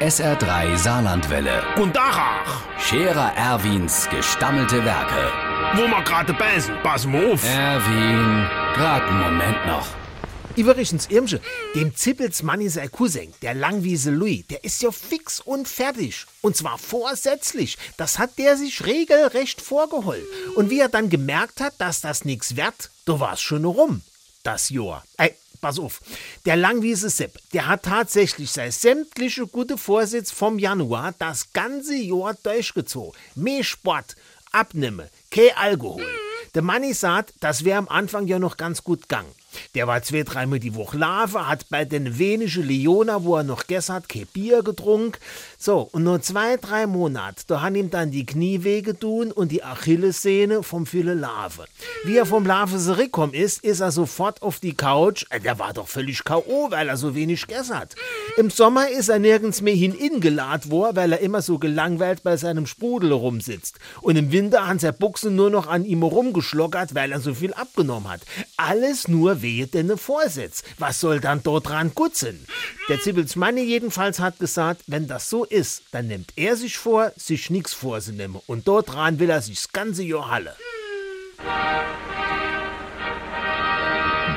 SR3 Saarlandwelle. Und Dachach, Scherer Erwins gestammelte Werke. wo ma gerade beißen, pass mal auf. Erwin, grad einen Moment noch. Übrigens, Irmsche, dem Zippels Manni sein Cousin, der Langwiese Louis, der ist ja fix und fertig. Und zwar vorsätzlich. Das hat der sich regelrecht vorgeholt. Und wie er dann gemerkt hat, dass das nix wird, da war's schon rum. Das Jahr. Ey, pass auf. Der Langwiese Sepp, der hat tatsächlich sein sämtliche gute Vorsitz vom Januar das ganze Jahr durchgezogen. Mehr Sport, Abnehme, kein Alkohol. Der Manni sagt, das wäre am Anfang ja noch ganz gut gegangen. Der war zwei, dreimal die Woche Lave, hat bei den wenigen Leona, wo er noch gegessen hat, kein Bier getrunken. So, und nur zwei, drei Monate, da haben ihm dann die Knie wehgetun und die Achillessehne vom viele Lave. Wie er vom Lave zurückgekommen ist, ist er sofort auf die Couch. Äh, Der war doch völlig K.O., weil er so wenig gegessen hat. Im Sommer ist er nirgends mehr hiningeladen worden, weil er immer so gelangweilt bei seinem Sprudel rumsitzt. Und im Winter hat sein Buchse nur noch an ihm rumgeschlockert, weil er so viel abgenommen hat. Alles nur wehe denn Vorsitz. Was soll dann dort dran gutzen? Der Zippels Manni jedenfalls hat gesagt, wenn das so ist, dann nimmt er sich vor, sich nix vorzunehmen. Und dort dran will er sich das ganze Jahr halle.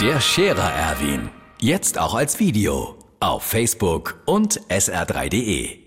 Der Scherer Erwin. Jetzt auch als Video. Auf Facebook und sr3.de.